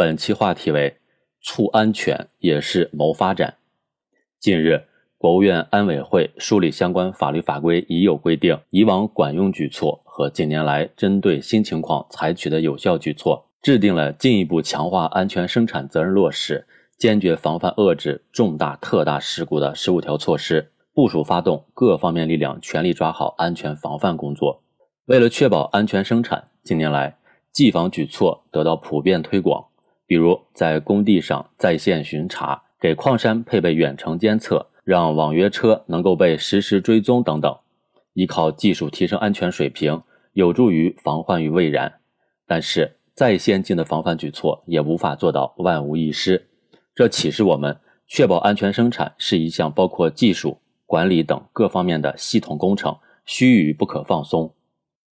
本期话题为“促安全也是谋发展”。近日，国务院安委会梳理相关法律法规已有规定、以往管用举措和近年来针对新情况采取的有效举措，制定了进一步强化安全生产责任落实、坚决防范遏制重大特大事故的十五条措施，部署发动各方面力量全力抓好安全防范工作。为了确保安全生产，近年来技防举措得到普遍推广。比如在工地上在线巡查，给矿山配备远程监测，让网约车能够被实时追踪等等，依靠技术提升安全水平，有助于防患于未然。但是再先进的防范举措也无法做到万无一失，这启示我们，确保安全生产是一项包括技术、管理等各方面的系统工程，须臾不可放松。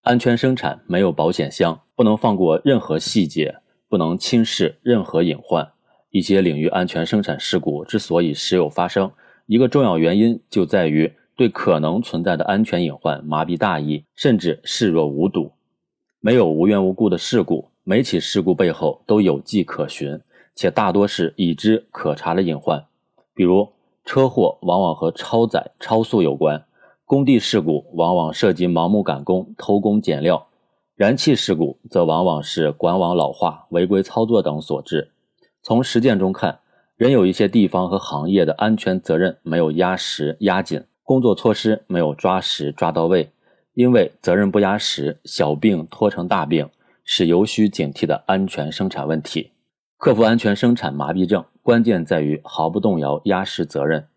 安全生产没有保险箱，不能放过任何细节。不能轻视任何隐患。一些领域安全生产事故之所以时有发生，一个重要原因就在于对可能存在的安全隐患麻痹大意，甚至视若无睹。没有无缘无故的事故，每起事故背后都有迹可循，且大多是已知可查的隐患。比如，车祸往往和超载、超速有关；工地事故往往涉及盲目赶工、偷工减料。燃气事故则往往是管网老化、违规操作等所致。从实践中看，仍有一些地方和行业的安全责任没有压实、压紧，工作措施没有抓实、抓到位。因为责任不压实，小病拖成大病，是尤需警惕的安全生产问题。克服安全生产麻痹症，关键在于毫不动摇压实责任。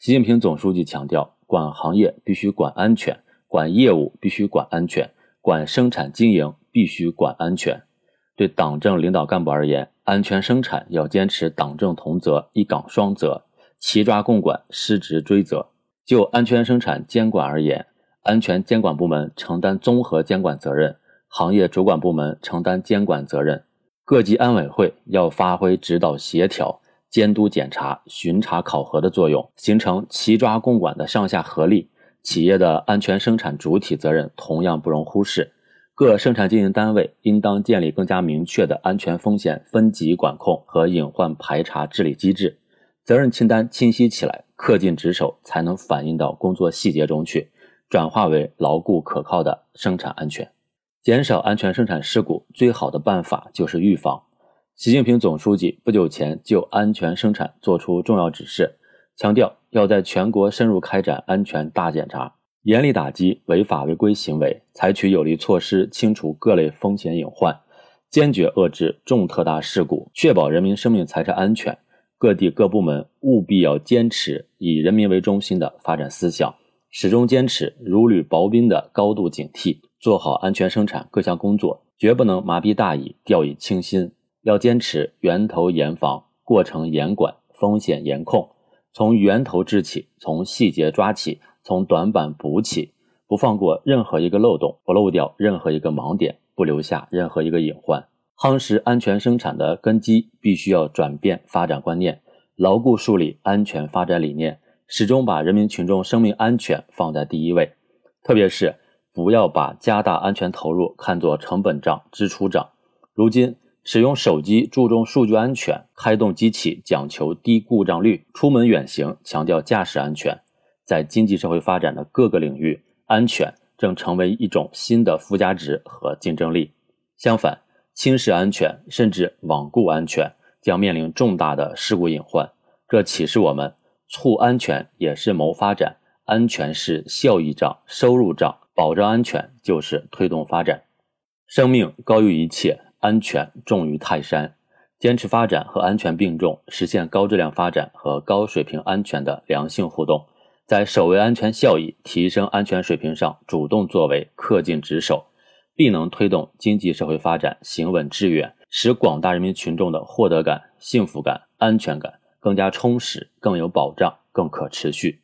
习近平总书记强调，管行业必须管安全，管业务必须管安全。管生产经营必须管安全，对党政领导干部而言，安全生产要坚持党政同责、一岗双责，齐抓共管，失职追责。就安全生产监管而言，安全监管部门承担综合监管责任，行业主管部门承担监管责任，各级安委会要发挥指导协调、监督检查、巡查考核的作用，形成齐抓共管的上下合力。企业的安全生产主体责任同样不容忽视，各生产经营单位应当建立更加明确的安全风险分级管控和隐患排查治理机制，责任清单清晰起来，恪尽职守，才能反映到工作细节中去，转化为牢固可靠的生产安全。减少安全生产事故最好的办法就是预防。习近平总书记不久前就安全生产作出重要指示。强调要在全国深入开展安全大检查，严厉打击违法违规行为，采取有力措施清除各类风险隐患，坚决遏制重特大事故，确保人民生命财产安全。各地各部门务必要坚持以人民为中心的发展思想，始终坚持如履薄冰的高度警惕，做好安全生产各项工作，绝不能麻痹大意、掉以轻心。要坚持源头严防、过程严管、风险严控。从源头治起，从细节抓起，从短板补起，不放过任何一个漏洞，不漏掉任何一个盲点，不留下任何一个隐患。夯实安全生产的根基，必须要转变发展观念，牢固树立安全发展理念，始终把人民群众生命安全放在第一位。特别是不要把加大安全投入看作成本账、支出账。如今。使用手机注重数据安全，开动机器讲求低故障率，出门远行强调驾驶安全，在经济社会发展的各个领域，安全正成为一种新的附加值和竞争力。相反，轻视安全甚至罔顾安全，将面临重大的事故隐患。这启示我们，促安全也是谋发展，安全是效益账、收入账，保障安全就是推动发展。生命高于一切。安全重于泰山，坚持发展和安全并重，实现高质量发展和高水平安全的良性互动，在守卫安全效益、提升安全水平上主动作为、恪尽职守，必能推动经济社会发展行稳致远，使广大人民群众的获得感、幸福感、安全感更加充实、更有保障、更可持续。